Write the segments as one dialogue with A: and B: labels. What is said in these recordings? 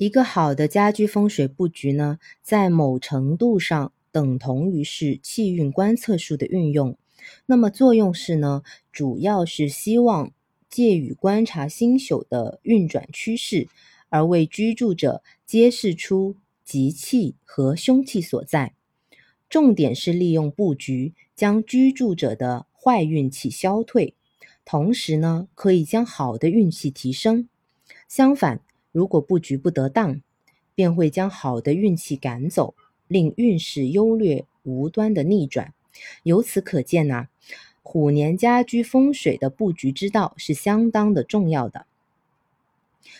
A: 一个好的家居风水布局呢，在某程度上等同于是气运观测术的运用。那么作用是呢，主要是希望借与观察星宿的运转趋势，而为居住者揭示出吉气和凶气所在。重点是利用布局将居住者的坏运气消退，同时呢，可以将好的运气提升。相反，如果布局不得当，便会将好的运气赶走，令运势优劣无端的逆转。由此可见呐，虎年家居风水的布局之道是相当的重要的。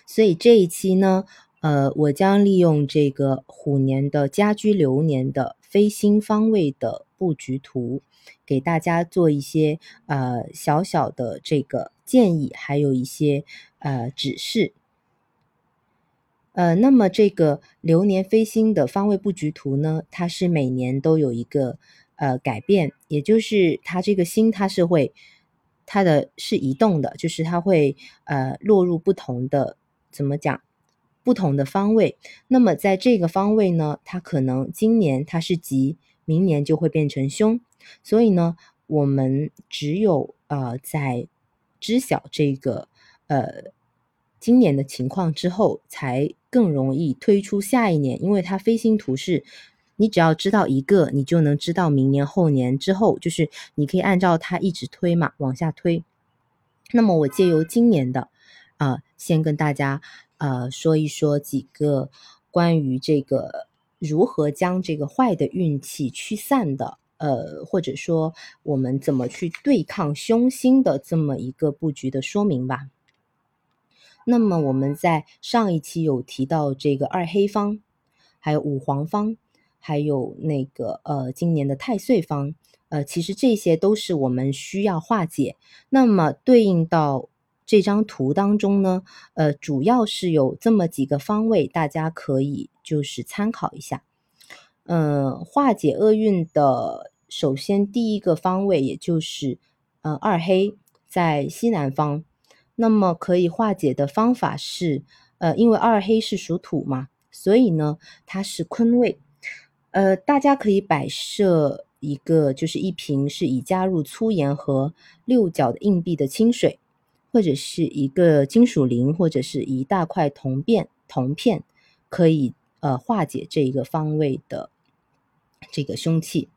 A: 所以这一期呢，呃，我将利用这个虎年的家居流年的飞星方位的布局图，给大家做一些呃小小的这个建议，还有一些呃指示。呃，那么这个流年飞星的方位布局图呢，它是每年都有一个呃改变，也就是它这个星它是会它的是移动的，就是它会呃落入不同的怎么讲不同的方位。那么在这个方位呢，它可能今年它是吉，明年就会变成凶。所以呢，我们只有呃在知晓这个呃。今年的情况之后，才更容易推出下一年，因为它飞星图是，你只要知道一个，你就能知道明年、后年之后，就是你可以按照它一直推嘛，往下推。那么我借由今年的，啊，先跟大家呃说一说几个关于这个如何将这个坏的运气驱散的，呃，或者说我们怎么去对抗凶星的这么一个布局的说明吧。那么我们在上一期有提到这个二黑方，还有五黄方，还有那个呃今年的太岁方，呃其实这些都是我们需要化解。那么对应到这张图当中呢，呃主要是有这么几个方位，大家可以就是参考一下。嗯，化解厄运的，首先第一个方位也就是呃二黑在西南方。那么可以化解的方法是，呃，因为二黑是属土嘛，所以呢，它是坤位，呃，大家可以摆设一个，就是一瓶是已加入粗盐和六角的硬币的清水，或者是一个金属铃，或者是一大块铜片，铜片可以呃化解这一个方位的这个凶气。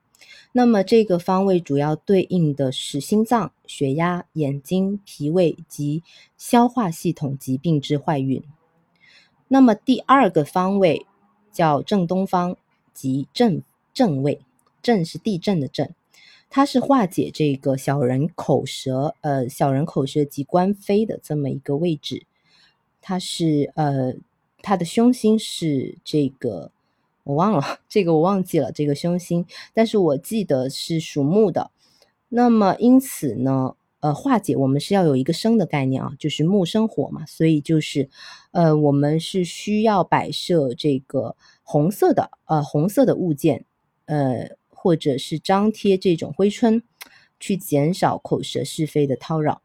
A: 那么这个方位主要对应的是心脏、血压、眼睛、脾胃及消化系统疾病之坏运。那么第二个方位叫正东方，即正正位，正是地震的正，它是化解这个小人口舌，呃，小人口舌及官非的这么一个位置。它是呃，它的凶星是这个。我忘了 这个，我忘记了这个凶星，但是我记得是属木的。那么因此呢，呃，化解我们是要有一个生的概念啊，就是木生火嘛，所以就是，呃，我们是需要摆设这个红色的，呃，红色的物件，呃，或者是张贴这种挥春，去减少口舌是非的叨扰。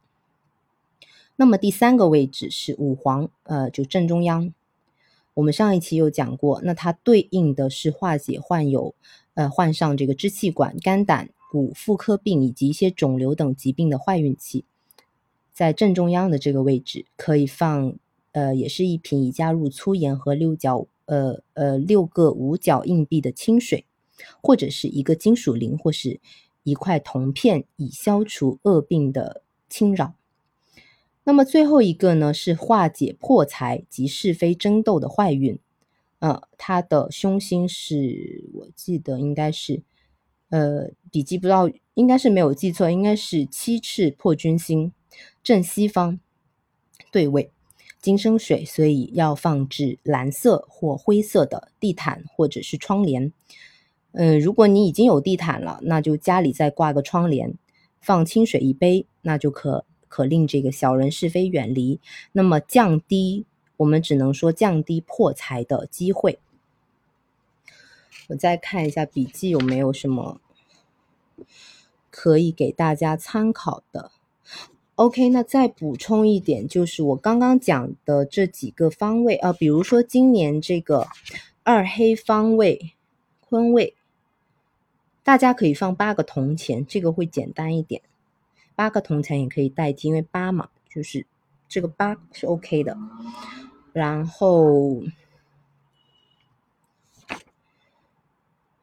A: 那么第三个位置是五黄，呃，就正中央。我们上一期有讲过，那它对应的是化解患有，呃，患上这个支气管、肝胆、骨、妇科病以及一些肿瘤等疾病的坏运气。在正中央的这个位置，可以放，呃，也是一瓶已加入粗盐和六角，呃呃，六个五角硬币的清水，或者是一个金属铃，或是一块铜片，以消除恶病的侵扰。那么最后一个呢，是化解破财及是非争斗的坏运。呃，它的凶星是我记得应该是，呃，笔记不知道应该是没有记错，应该是七赤破军星，正西方对位金生水，所以要放置蓝色或灰色的地毯或者是窗帘。嗯，如果你已经有地毯了，那就家里再挂个窗帘，放清水一杯，那就可。可令这个小人是非远离，那么降低我们只能说降低破财的机会。我再看一下笔记有没有什么可以给大家参考的。OK，那再补充一点，就是我刚刚讲的这几个方位啊，比如说今年这个二黑方位坤位，大家可以放八个铜钱，这个会简单一点，八个铜钱也可以代替，因为八嘛，就是这个八是 OK 的。然后，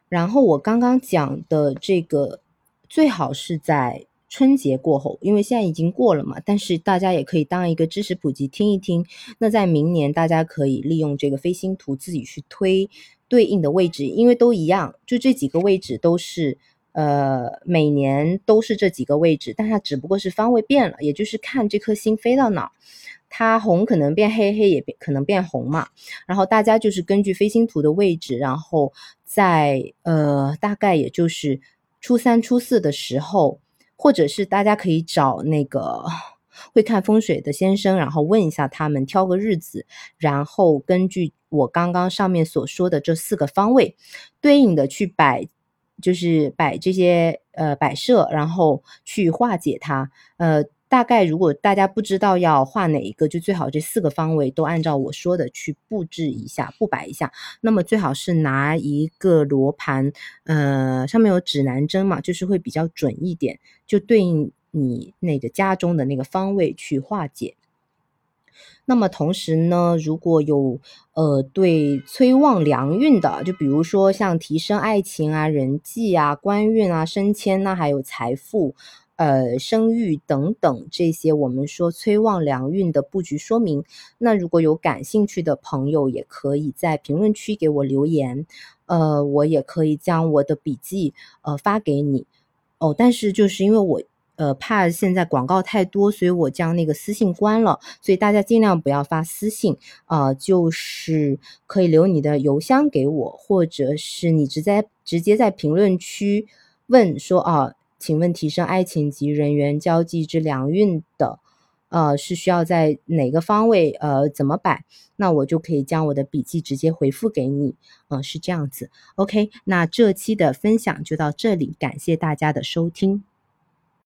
A: 然后我刚刚讲的这个最好是在。春节过后，因为现在已经过了嘛，但是大家也可以当一个知识普及听一听。那在明年，大家可以利用这个飞星图自己去推对应的位置，因为都一样，就这几个位置都是呃每年都是这几个位置，但它只不过是方位变了，也就是看这颗星飞到哪，它红可能变黑，黑也变可能变红嘛。然后大家就是根据飞星图的位置，然后在呃大概也就是初三、初四的时候。或者是大家可以找那个会看风水的先生，然后问一下他们，挑个日子，然后根据我刚刚上面所说的这四个方位，对应的去摆，就是摆这些呃摆设，然后去化解它。呃，大概如果大家不知道要画哪一个，就最好这四个方位都按照我说的去布置一下，布摆一下。那么最好是拿一个罗盘，呃，上面有指南针嘛，就是会比较准一点。就对应你那个家中的那个方位去化解。那么同时呢，如果有呃对催旺良运的，就比如说像提升爱情啊、人际啊、官运啊、升迁呐，还有财富、呃生育等等这些，我们说催旺良运的布局说明。那如果有感兴趣的朋友，也可以在评论区给我留言，呃，我也可以将我的笔记呃发给你。哦，但是就是因为我呃怕现在广告太多，所以我将那个私信关了。所以大家尽量不要发私信啊，就是可以留你的邮箱给我，或者是你直接直接在评论区问说啊，请问提升爱情及人缘交际之良运的。呃，是需要在哪个方位？呃，怎么摆？那我就可以将我的笔记直接回复给你。嗯，是这样子。OK，那这期的分享就到这里，感谢大家的收听。